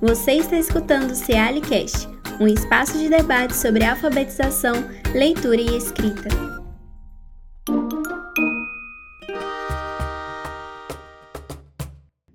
Você está escutando o Cealicast, um espaço de debate sobre alfabetização, leitura e escrita.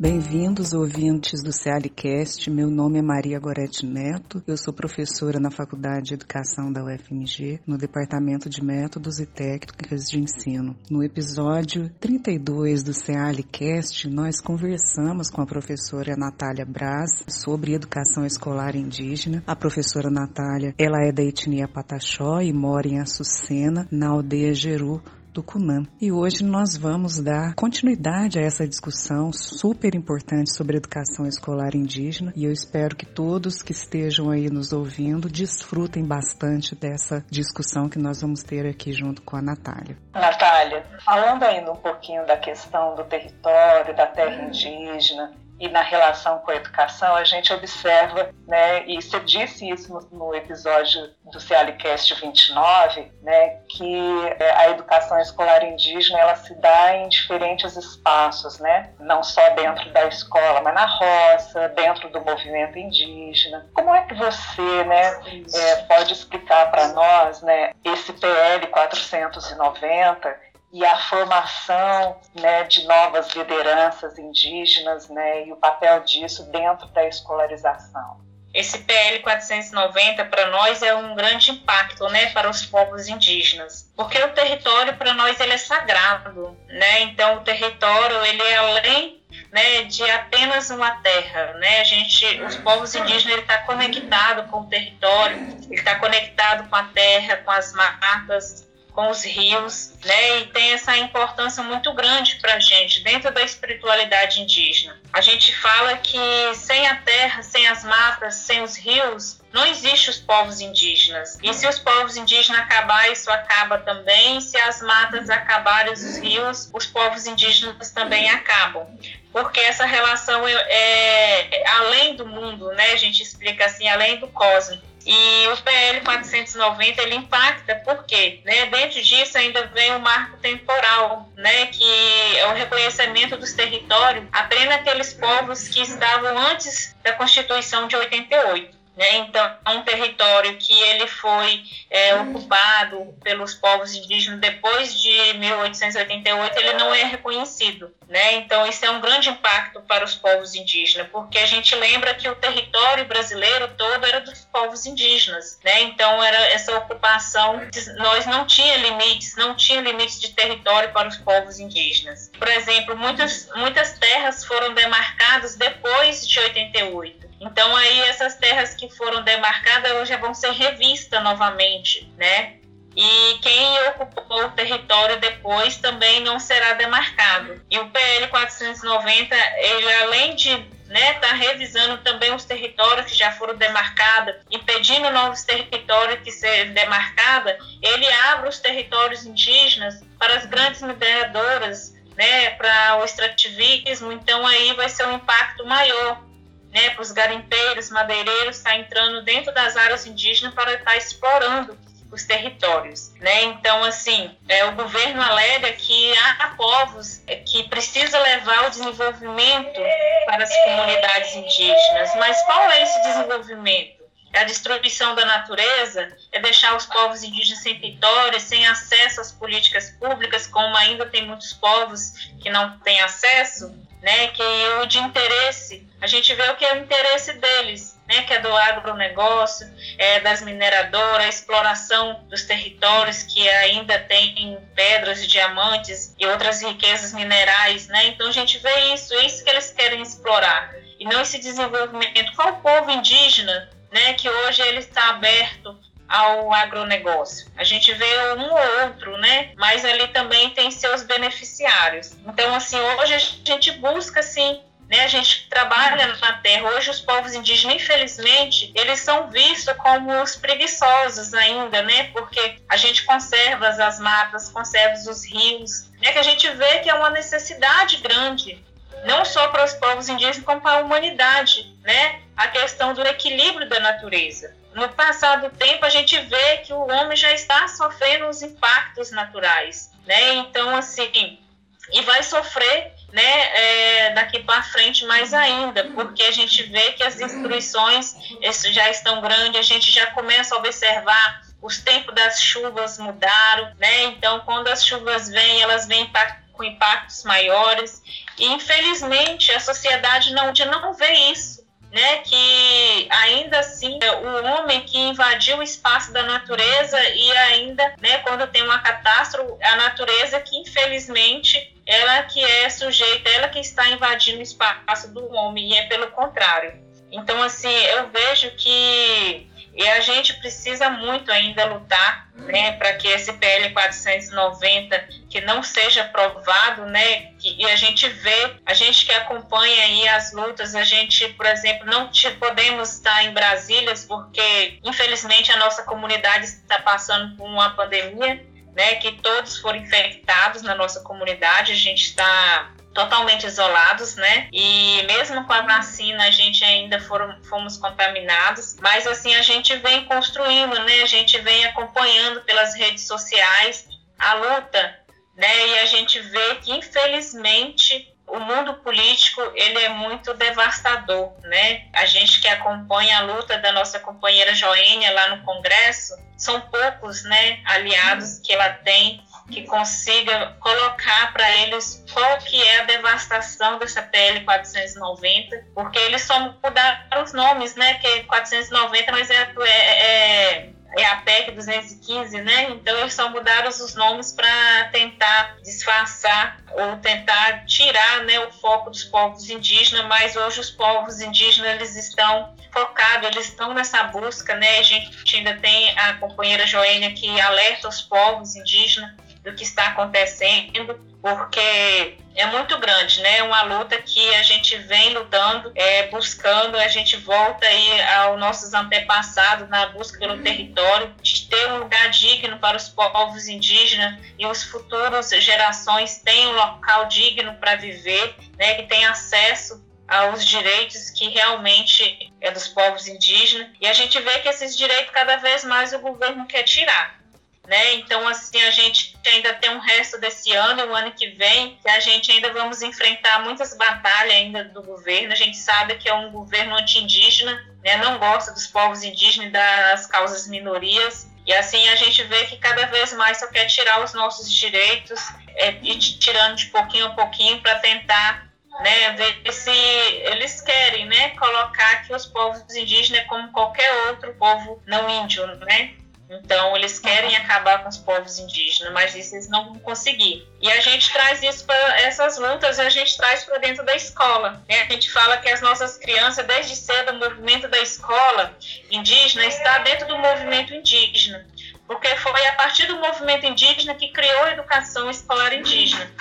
Bem-vindos, ouvintes do CEALICast. Meu nome é Maria Gorete Neto. Eu sou professora na Faculdade de Educação da UFMG, no Departamento de Métodos e Técnicas de Ensino. No episódio 32 do CEALICast, nós conversamos com a professora Natália Braz sobre educação escolar indígena. A professora Natália, ela é da etnia Pataxó e mora em Açucena, na aldeia Jeru, do CUNAM. E hoje nós vamos dar continuidade a essa discussão super importante sobre educação escolar indígena e eu espero que todos que estejam aí nos ouvindo desfrutem bastante dessa discussão que nós vamos ter aqui junto com a Natália. Natália, falando ainda um pouquinho da questão do território, da terra indígena, e na relação com a educação, a gente observa, né, e você disse isso no, no episódio do Cialicast 29, né, que é, a educação escolar indígena ela se dá em diferentes espaços, né, não só dentro da escola, mas na roça, dentro do movimento indígena. Como é que você, né, é, pode explicar para nós, né, esse PL 490 e a formação né, de novas lideranças indígenas né, e o papel disso dentro da escolarização. Esse PL 490 para nós é um grande impacto, né, para os povos indígenas, porque o território para nós ele é sagrado, né? Então o território ele é além né, de apenas uma terra, né? A gente, os povos indígenas ele está conectado com o território, ele está conectado com a terra, com as matas, com os rios, né? E tem essa importância muito grande para a gente dentro da espiritualidade indígena. A gente fala que sem a terra, sem as matas, sem os rios, não existe os povos indígenas. E se os povos indígenas acabar, isso acaba também. Se as matas acabarem, os rios, os povos indígenas também acabam. Porque essa relação é, é além do mundo, né? A gente explica assim, além do cosmos. E o PL 490 ele impacta porque, né, dentro disso ainda vem o marco temporal, né, que é o reconhecimento dos territórios apenas aqueles povos que estavam antes da Constituição de 88. Né? Então, é um território que ele foi é, ocupado pelos povos indígenas depois de 1888, ele não é reconhecido. Né? Então, isso é um grande impacto para os povos indígenas, porque a gente lembra que o território brasileiro todo era dos povos indígenas. Né? Então, era essa ocupação, nós não tinha limites, não tinha limites de território para os povos indígenas. Por exemplo, muitas, muitas terras foram demarcadas depois de 88. Então aí essas terras que foram demarcadas hoje vão ser revistas novamente, né? E quem ocupou o território depois também não será demarcado. E o PL 490, ele além de né, tá revisando também os territórios que já foram demarcados, impedindo novos territórios que sejam demarcados, ele abre os territórios indígenas para as grandes mineradoras, né, para o extrativismo, então aí vai ser um impacto maior né, para os garimpeiros, madeireiros, está entrando dentro das áreas indígenas para estar tá explorando os territórios, né? Então, assim, é, o governo alega que há povos que precisa levar o desenvolvimento para as comunidades indígenas, mas qual é esse desenvolvimento? A destruição da natureza, é deixar os povos indígenas sem território, sem acesso às políticas públicas, como ainda tem muitos povos que não têm acesso, né? Que o de interesse a gente vê o que é o interesse deles, né, que é do agronegócio, é das mineradoras, a exploração dos territórios que ainda tem pedras diamantes e outras riquezas minerais, né? Então a gente vê isso, é isso que eles querem explorar. E não esse desenvolvimento. Qual o povo indígena, né, que hoje ele está aberto ao agronegócio. A gente vê um ou outro, né? Mas ali também tem seus beneficiários. Então, assim, hoje a gente busca, assim, né? A gente trabalha na terra. Hoje os povos indígenas, infelizmente, eles são vistos como os preguiçosos ainda, né? Porque a gente conserva as matas, conserva os rios, né? Que a gente vê que é uma necessidade grande, não só para os povos indígenas, como para a humanidade, né? A questão do equilíbrio da natureza. No passar do tempo, a gente vê que o homem já está sofrendo os impactos naturais, né? Então, assim, e vai sofrer né, é, daqui para frente mais ainda, porque a gente vê que as destruições já estão grandes, a gente já começa a observar os tempos das chuvas mudaram, né? Então, quando as chuvas vêm, elas vêm com impactos maiores. E, infelizmente, a sociedade não, não vê isso né, que ainda assim o homem que invadiu o espaço da natureza e ainda, né, quando tem uma catástrofe, a natureza que infelizmente ela que é sujeita, ela que está invadindo o espaço do homem e é pelo contrário. Então assim, eu vejo que a gente precisa muito ainda lutar né, para que esse PL 490 que não seja aprovado, né, que, e a gente vê, a gente que acompanha aí as lutas, a gente, por exemplo, não te, podemos estar em Brasília porque infelizmente a nossa comunidade está passando por uma pandemia, né, que todos foram infectados na nossa comunidade, a gente está totalmente isolados, né? E mesmo com a vacina a gente ainda foram, fomos contaminados, mas assim a gente vem construindo, né? A gente vem acompanhando pelas redes sociais a luta, né? E a gente vê que infelizmente o mundo político ele é muito devastador, né? A gente que acompanha a luta da nossa companheira Joênia lá no Congresso, são poucos, né, aliados que ela tem que consiga colocar para eles qual que é a devastação dessa PL 490, porque eles só mudaram os nomes, né? Que é 490, mas é, é, é é a PEC 215, né? Então eles só mudaram os nomes para tentar disfarçar ou tentar tirar, né, o foco dos povos indígenas, mas hoje os povos indígenas eles estão focados, eles estão nessa busca, né? A gente ainda tem a companheira Joênia que alerta os povos indígenas do que está acontecendo, porque é muito grande, né? Uma luta que a gente vem lutando, é, buscando, a gente volta aí aos nossos antepassados na busca pelo território, de ter um lugar digno para os povos indígenas e os futuros gerações tenham um local digno para viver, né? Que tenham acesso aos direitos que realmente é dos povos indígenas. E a gente vê que esses direitos cada vez mais o governo quer tirar né? Então, assim, a gente ainda tem um resto desse ano o ano que vem, que a gente ainda vamos enfrentar muitas batalhas ainda do governo. A gente sabe que é um governo anti-indígena, né? Não gosta dos povos indígenas e das causas minorias. E assim a gente vê que cada vez mais só quer tirar os nossos direitos é, e tirando de pouquinho a pouquinho para tentar né, ver se eles querem né, colocar que os povos indígenas como qualquer outro povo não índio, né? Então, eles querem acabar com os povos indígenas, mas isso eles não vão conseguir. E a gente traz isso para essas lutas, a gente traz para dentro da escola. Né? A gente fala que as nossas crianças, desde cedo, o movimento da escola indígena está dentro do movimento indígena. Porque foi a partir do movimento indígena que criou a educação escolar indígena.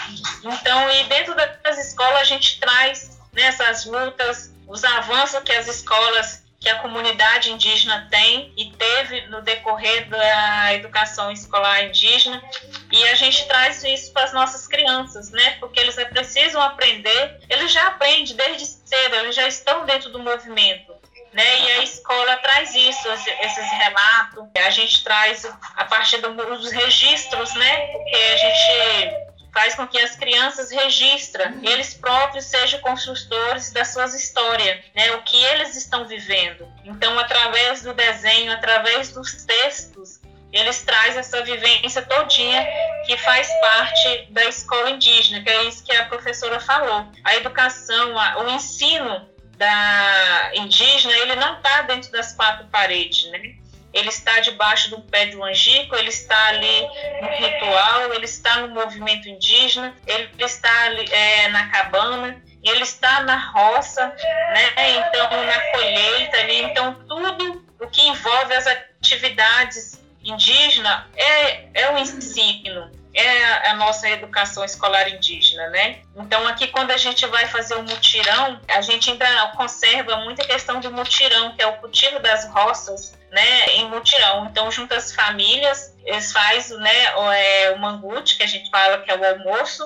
Então, e dentro das escolas, a gente traz nessas lutas os avanços que as escolas que a comunidade indígena tem e teve no decorrer da educação escolar indígena e a gente traz isso para as nossas crianças, né? Porque eles precisam aprender, eles já aprendem desde cedo, eles já estão dentro do movimento. Né? E a escola traz isso, esses relatos. A gente traz a partir dos registros, né? Porque a gente faz com que as crianças registrem, eles próprios sejam construtores das suas histórias, né? O que eles estão vivendo. Então, através do desenho, através dos textos, eles trazem essa vivência todinha que faz parte da escola indígena, que é isso que a professora falou. A educação, o ensino da indígena, ele não está dentro das quatro paredes, né? Ele está debaixo do pé de um angico, ele está ali no ritual, ele está no movimento indígena, ele está ali, é, na cabana, ele está na roça, né? Então na colheita ali, então tudo o que envolve as atividades indígenas é, é o ensino é a nossa educação escolar indígena, né? Então aqui quando a gente vai fazer o mutirão, a gente ainda conserva muita questão do mutirão, que é o cultivo das roças, né, em mutirão. Então junta as famílias, eles fazem, né, o, é, o mangute, que a gente fala que é o almoço,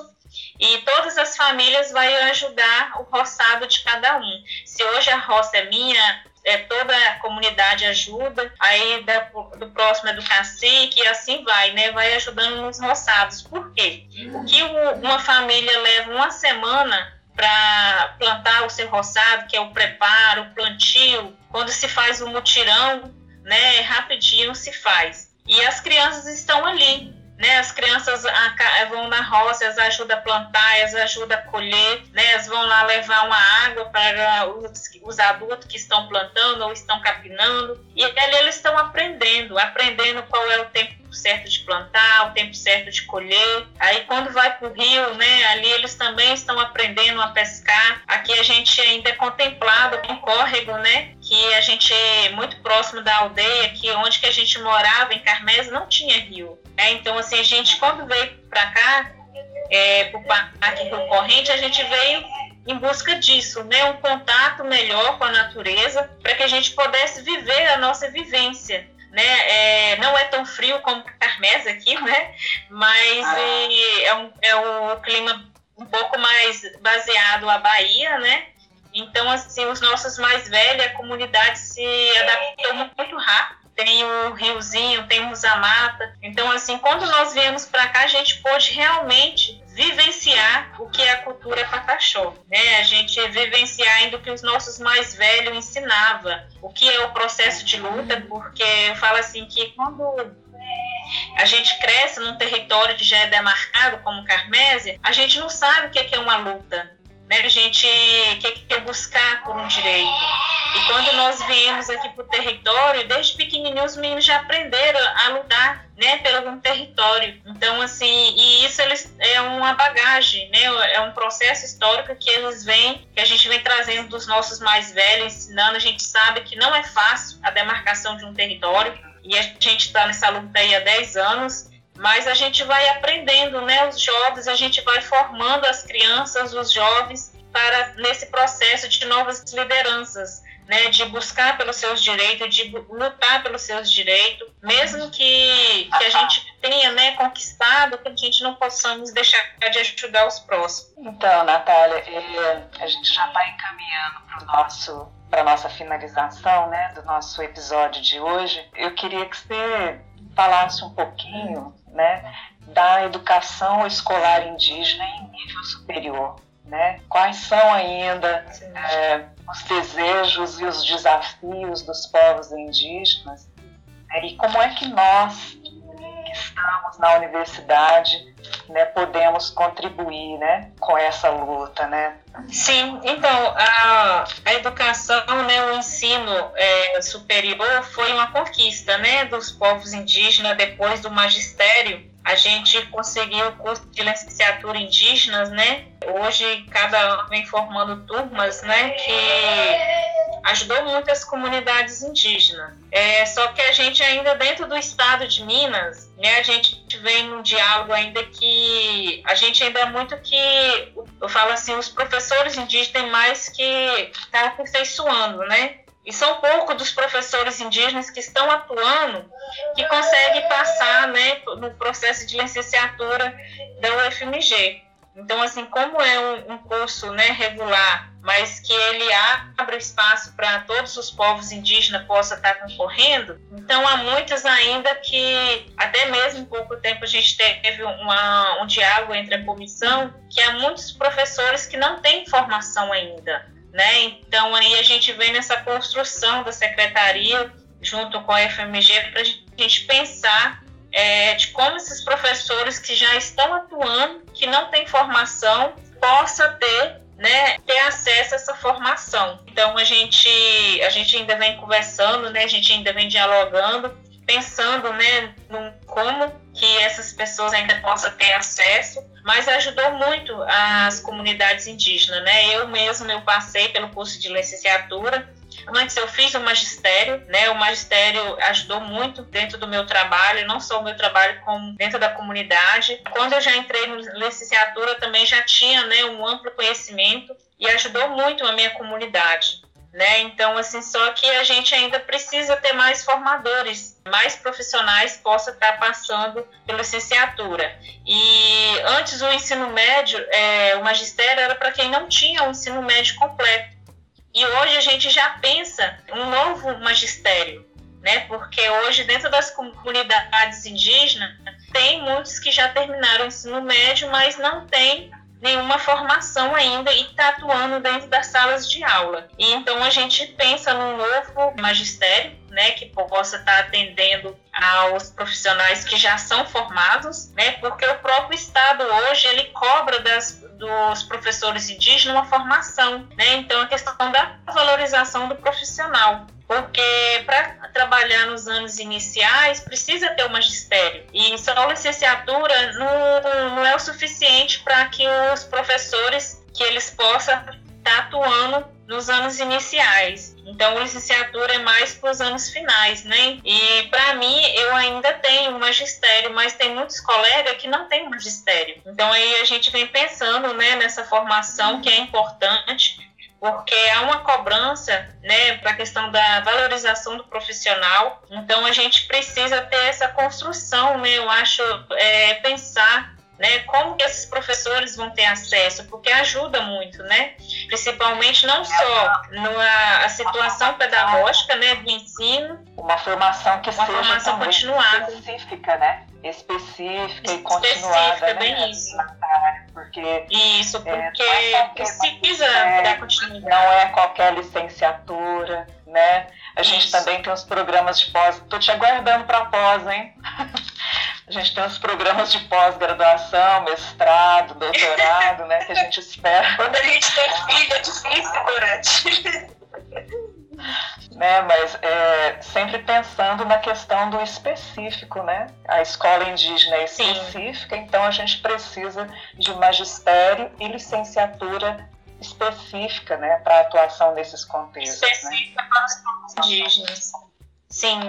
e todas as famílias vai ajudar o roçado de cada um. Se hoje a roça é minha, é, toda a comunidade ajuda, aí da, do próximo é do cacique, e assim vai, né? Vai ajudando nos roçados. Por quê? O que uma família leva uma semana para plantar o seu roçado, que é o preparo, o plantio, quando se faz o mutirão, né, rapidinho se faz. E as crianças estão ali, né? As crianças vão na roça, elas ajudam a plantar, elas ajudam a colher, né? Elas vão lá levar uma água para os, os adultos que estão plantando ou estão capinando. E ali eles estão aprendendo, aprendendo qual é o tempo certo de plantar, o tempo certo de colher. Aí quando vai para o rio, né, ali eles também estão aprendendo a pescar. Aqui a gente ainda é contemplado um córrego, né, que a gente é muito próximo da aldeia, que onde que a gente morava em Carmes não tinha rio. É, então assim a gente quando veio para cá, é, para o Parque Rio Corrente, a gente veio em busca disso, né, um contato melhor com a natureza, para que a gente pudesse viver a nossa vivência né? É, não é tão frio como Carmes aqui, né? Mas é, é, um, é um clima um pouco mais baseado à Bahia, né? Então, assim, os nossos mais velhos, a comunidade se adaptou muito rápido. Tem o riozinho, temos a mata. Então, assim, quando nós viemos para cá, a gente pôde realmente vivenciar o que é a cultura pataxó, né? A gente vivenciar ainda o que os nossos mais velhos ensinava, o que é o processo de luta, porque eu falo assim que quando a gente cresce num território que já é demarcado como Carmésia, a gente não sabe o que é, é uma luta, né? A gente quer buscar por um direito. E quando nós viemos aqui para o território, desde pequenininhos os meninos já aprenderam a lutar né, pelo um território. Então, assim, e isso eles, é uma bagagem, né? É um processo histórico que eles vêm, que a gente vem trazendo dos nossos mais velhos, ensinando. A gente sabe que não é fácil a demarcação de um território. E a gente está nessa luta aí há 10 anos mas a gente vai aprendendo, né, os jovens, a gente vai formando as crianças, os jovens para nesse processo de novas lideranças, né, de buscar pelos seus direitos, de lutar pelos seus direitos, mesmo que, que a gente tenha né, conquistado, que a gente não possamos deixar de ajudar os próximos. Então, Natália, a gente já está encaminhando para o nosso para nossa finalização, né, do nosso episódio de hoje. Eu queria que você falasse um pouquinho né, da educação escolar indígena em nível superior. Né? Quais são ainda é, os desejos e os desafios dos povos indígenas? Né? E como é que nós, que estamos na universidade, né, podemos contribuir né, com essa luta? Né? Sim, então, a, a educação, né, o ensino é, superior foi uma conquista né, dos povos indígenas depois do magistério a gente conseguiu o curso de licenciatura indígenas, né? Hoje cada ano vem formando turmas, né? Que ajudou muito as comunidades indígenas. É, só que a gente ainda dentro do estado de Minas, né? A gente vem num diálogo ainda que a gente ainda é muito que eu falo assim, os professores indígenas têm mais que estar tá aperfeiçoando, né? E são poucos dos professores indígenas que estão atuando que conseguem passar né, no processo de licenciatura da UFMG. Então, assim, como é um, um curso né, regular, mas que ele abre espaço para todos os povos indígenas possam estar concorrendo, então há muitos ainda que, até mesmo pouco tempo, a gente teve uma, um diálogo entre a comissão, que há muitos professores que não têm formação ainda né? Então aí a gente vem nessa construção da secretaria junto com a FMG para a gente pensar é, de como esses professores que já estão atuando, que não têm formação, possa ter né, ter acesso a essa formação. Então a gente a gente ainda vem conversando, né, a gente ainda vem dialogando, pensando, né, no como que essas pessoas ainda possam ter acesso mas ajudou muito as comunidades indígenas, né? Eu mesmo eu passei pelo curso de licenciatura. Antes eu fiz o magistério, né? O magistério ajudou muito dentro do meu trabalho, não só o meu trabalho, como dentro da comunidade. Quando eu já entrei na licenciatura, também já tinha, né, um amplo conhecimento e ajudou muito a minha comunidade né? Então, assim, só que a gente ainda precisa ter mais formadores, mais profissionais possa estar passando pela licenciatura. E antes o ensino médio, é, o magistério era para quem não tinha o ensino médio completo. E hoje a gente já pensa um novo magistério, né? Porque hoje dentro das comunidades indígenas tem muitos que já terminaram o ensino médio, mas não tem nenhuma formação ainda e está atuando dentro das salas de aula. E então a gente pensa num novo magistério, né, que possa estar tá atendendo aos profissionais que já são formados, né, porque o próprio Estado hoje ele cobra das, dos professores indígenas uma formação, né, então a questão da valorização do profissional porque para trabalhar nos anos iniciais precisa ter o magistério e só a licenciatura não, não é o suficiente para que os professores que eles possam estar tá atuando nos anos iniciais. Então, a licenciatura é mais para os anos finais, né? E para mim, eu ainda tenho magistério, mas tem muitos colegas que não têm magistério. Então, aí a gente vem pensando, né, nessa formação que é importante porque há uma cobrança né, para a questão da valorização do profissional. Então, a gente precisa ter essa construção, né, eu acho, é, pensar né, como que esses professores vão ter acesso, porque ajuda muito, né? Principalmente não só na situação pedagógica, né, do ensino, uma formação que uma seja formação continuada, específica, né? Específica, e continuada, específica, né? bem isso. Porque isso, é, porque é precisa é, dar continuidade. Não é qualquer licenciatura, né? A gente Isso. também tem os programas de pós. Estou te aguardando para pós, hein? A gente tem os programas de pós-graduação, mestrado, doutorado, né? Que a gente espera. Quando a gente tem filho, é difícil durante. né? Mas é, sempre pensando na questão do específico, né? A escola indígena é Sim. específica, então a gente precisa de magistério e licenciatura específica, né, para atuação nesses contextos, né? específica para os povos indígenas. Sim,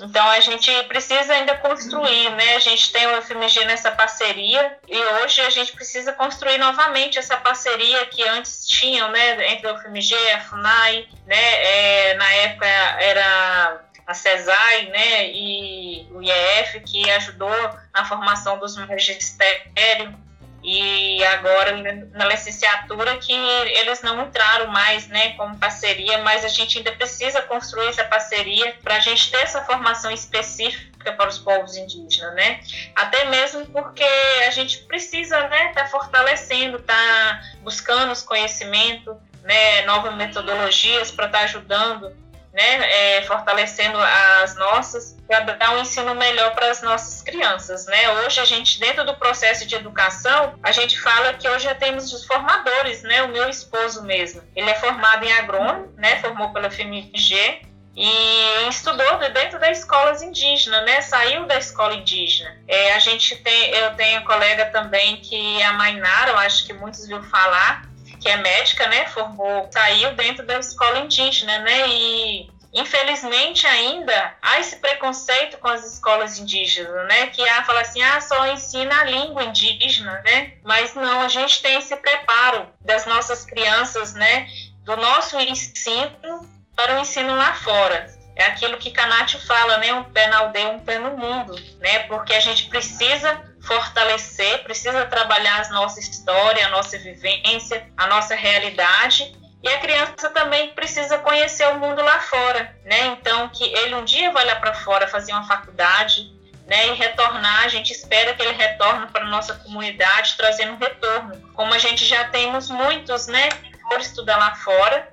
então a gente precisa ainda construir, né? A gente tem o FMG nessa parceria e hoje a gente precisa construir novamente essa parceria que antes tinham, né? Entre o FMG, a FUNAI, né? É, na época era a CESAI, né? E o IEF que ajudou na formação dos magistérios e agora na licenciatura que eles não entraram mais né, como parceria, mas a gente ainda precisa construir essa parceria para a gente ter essa formação específica para os povos indígenas, né? Até mesmo porque a gente precisa né, estar fortalecendo, estar buscando os conhecimentos, né, novas metodologias para estar ajudando né, é, fortalecendo as nossas, para dar um ensino melhor para as nossas crianças, né? Hoje a gente, dentro do processo de educação, a gente fala que hoje já temos os formadores, né? O meu esposo mesmo, ele é formado em agrônomo, né? Formou pela FMG, e estudou dentro das escolas indígenas, né? Saiu da escola indígena. É, a gente tem, eu tenho colega também que é a Mainara, eu acho que muitos viram falar, que é médica, né? Formou, saiu dentro da escola indígena, né? E infelizmente ainda há esse preconceito com as escolas indígenas, né? Que a fala assim, ah, só ensina a língua indígena, né? Mas não, a gente tem esse preparo das nossas crianças, né? Do nosso ensino para o ensino lá fora. É aquilo que Canati fala, né? Um pé na aldeia, um pé no mundo, né? Porque a gente precisa fortalecer, precisa trabalhar a nossa história, a nossa vivência, a nossa realidade. E a criança também precisa conhecer o mundo lá fora, né? Então, que ele um dia vai lá para fora fazer uma faculdade, né? E retornar, a gente espera que ele retorne para nossa comunidade, trazendo um retorno. Como a gente já temos muitos, né? Que estudar lá fora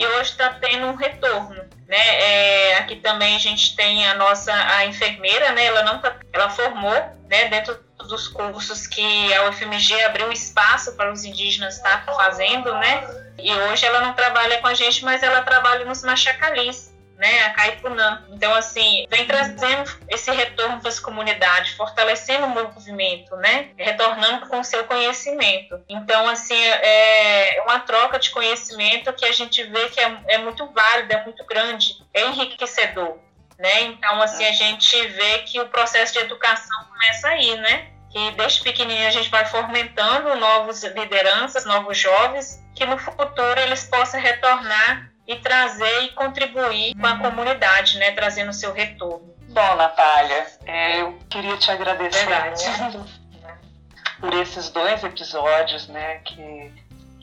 e hoje está tendo um retorno, né? É, aqui também a gente tem a nossa a enfermeira, né? Ela não tá, ela formou, né? Dentro dos cursos que a UFMG abriu espaço para os indígenas estar fazendo, né? E hoje ela não trabalha com a gente, mas ela trabalha nos machacalis, né? A Caipunã. Então, assim, vem trazendo esse retorno para as comunidades, fortalecendo o movimento, né? Retornando com o seu conhecimento. Então, assim, é uma troca de conhecimento que a gente vê que é, é muito válida, é muito grande, é enriquecedor. Né? Então, assim, a gente vê que o processo de educação começa aí, né? Que desde pequenininho a gente vai fomentando novas lideranças, novos jovens, que no futuro eles possam retornar e trazer e contribuir com a comunidade, né? Trazendo o seu retorno. Bom, Natália, é, eu queria te agradecer Verdade. por esses dois episódios, né, que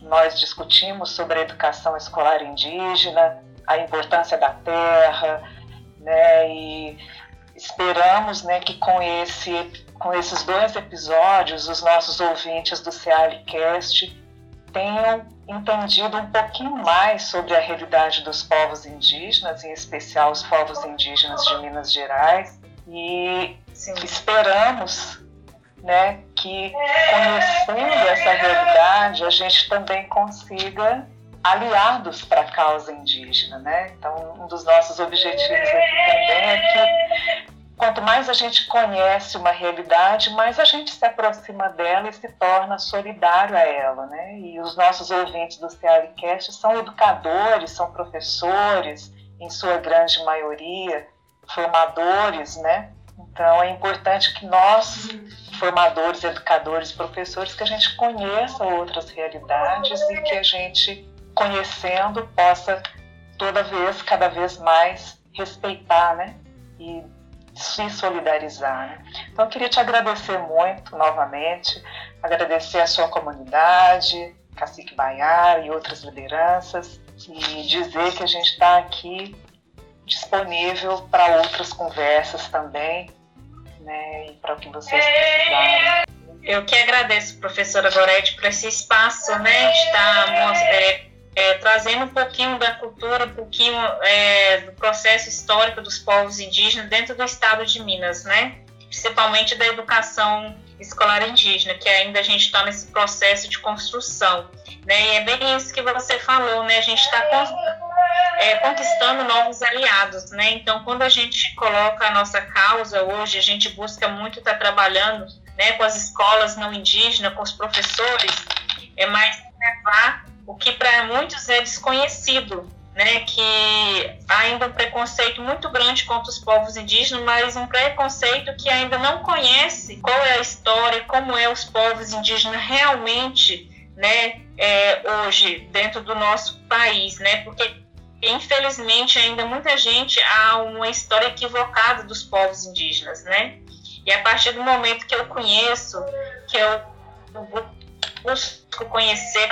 nós discutimos sobre a educação escolar indígena, a importância da terra, né? E esperamos, né, que com esse com esses dois episódios, os nossos ouvintes do Cealicast tenham entendido um pouquinho mais sobre a realidade dos povos indígenas, em especial os povos indígenas de Minas Gerais, e Sim. esperamos né, que conhecendo essa realidade a gente também consiga aliados para a causa indígena, né? Então, um dos nossos objetivos aqui também é que quanto mais a gente conhece uma realidade, mais a gente se aproxima dela e se torna solidário a ela, né? E os nossos ouvintes do CLCast são educadores, são professores, em sua grande maioria, formadores, né? Então é importante que nós, formadores, educadores, professores, que a gente conheça outras realidades e que a gente, conhecendo, possa toda vez, cada vez mais respeitar, né? E se solidarizar. Né? Então, eu queria te agradecer muito novamente, agradecer a sua comunidade, Cacique Baiar e outras lideranças, e dizer que a gente está aqui disponível para outras conversas também, né, e para o que vocês precisarem. Eu que agradeço, professora Goretti, por esse espaço, né, de estar é, é, trazendo um pouquinho da cultura, um pouquinho é, do processo histórico dos povos indígenas dentro do estado de Minas, né? Principalmente da educação escolar indígena, que ainda a gente está nesse processo de construção, né? E é bem isso que você falou, né? A gente está é, conquistando novos aliados, né? Então, quando a gente coloca a nossa causa hoje, a gente busca muito estar tá trabalhando, né, com as escolas não indígenas, com os professores, é mais levar o que para muitos é desconhecido, né, que ainda um preconceito muito grande contra os povos indígenas, mas um preconceito que ainda não conhece qual é a história, como é os povos indígenas realmente, né, é, hoje dentro do nosso país, né, porque infelizmente ainda muita gente há uma história equivocada dos povos indígenas, né, e a partir do momento que eu conheço, que eu busco conhecer,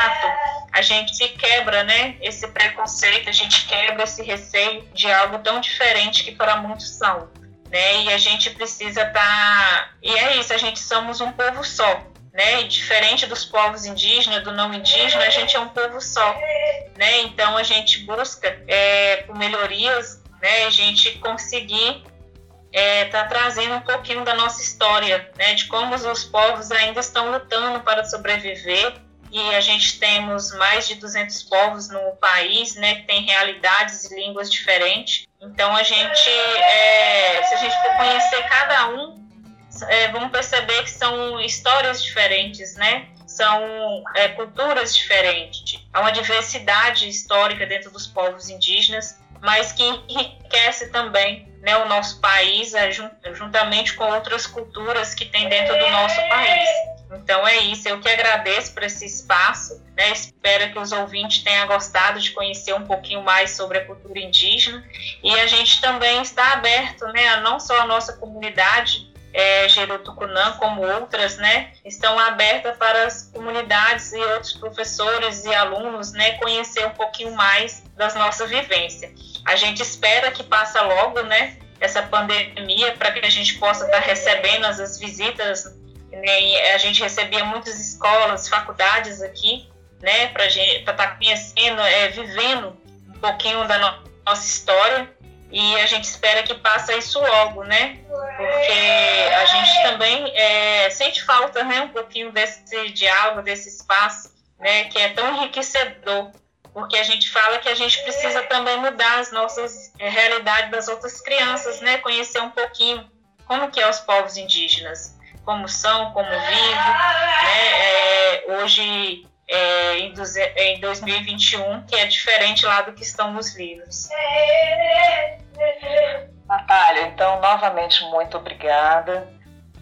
a gente quebra, né, esse preconceito, a gente quebra esse receio de algo tão diferente que para muitos são, né? E a gente precisa estar tá... e é isso, a gente somos um povo só, né? E diferente dos povos indígenas, do não indígena, a gente é um povo só, né? Então a gente busca é, melhorias, né? A gente conseguir está é, tá trazendo um pouquinho da nossa história, né, de como os povos ainda estão lutando para sobreviver. E a gente temos mais de 200 povos no país, né, que tem realidades e línguas diferentes. Então a gente, é, se a gente for conhecer cada um, é, vamos perceber que são histórias diferentes, né? São é, culturas diferentes. Há uma diversidade histórica dentro dos povos indígenas, mas que enriquece também né, o nosso país é, juntamente com outras culturas que tem dentro do nosso país. Então é isso, eu que agradeço por esse espaço, né? espero que os ouvintes tenham gostado de conhecer um pouquinho mais sobre a cultura indígena e a gente também está aberto, né, não só a nossa comunidade é, Gerutucunã, como outras, né, estão abertas para as comunidades e outros professores e alunos, né, conhecer um pouquinho mais das nossas vivências. A gente espera que passe logo, né, essa pandemia, para que a gente possa estar tá recebendo as, as visitas. Né, a gente recebia muitas escolas, faculdades aqui, né, para estar tá conhecendo, é, vivendo um pouquinho da no nossa história. E a gente espera que passe isso logo, né? Porque a gente também é, sente falta, né, um pouquinho desse diálogo, desse espaço, né, que é tão enriquecedor porque a gente fala que a gente precisa também mudar as nossas é, realidades das outras crianças, né? Conhecer um pouquinho como que é os povos indígenas, como são, como vivem, né? É, hoje é, em, em 2021, que é diferente lá do que estão nos livros. Natália, então novamente muito obrigada.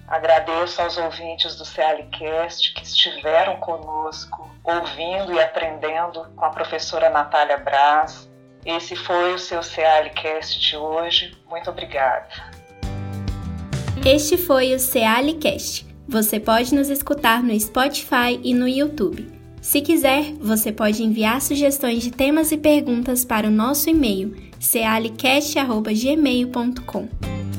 Agradeço aos ouvintes do CLCast que estiveram conosco, ouvindo e aprendendo com a professora Natália Braz. Esse foi o seu CLCast de hoje. Muito obrigada. Este foi o CLCast. Você pode nos escutar no Spotify e no YouTube. Se quiser, você pode enviar sugestões de temas e perguntas para o nosso e-mail cealicast.gmail.com.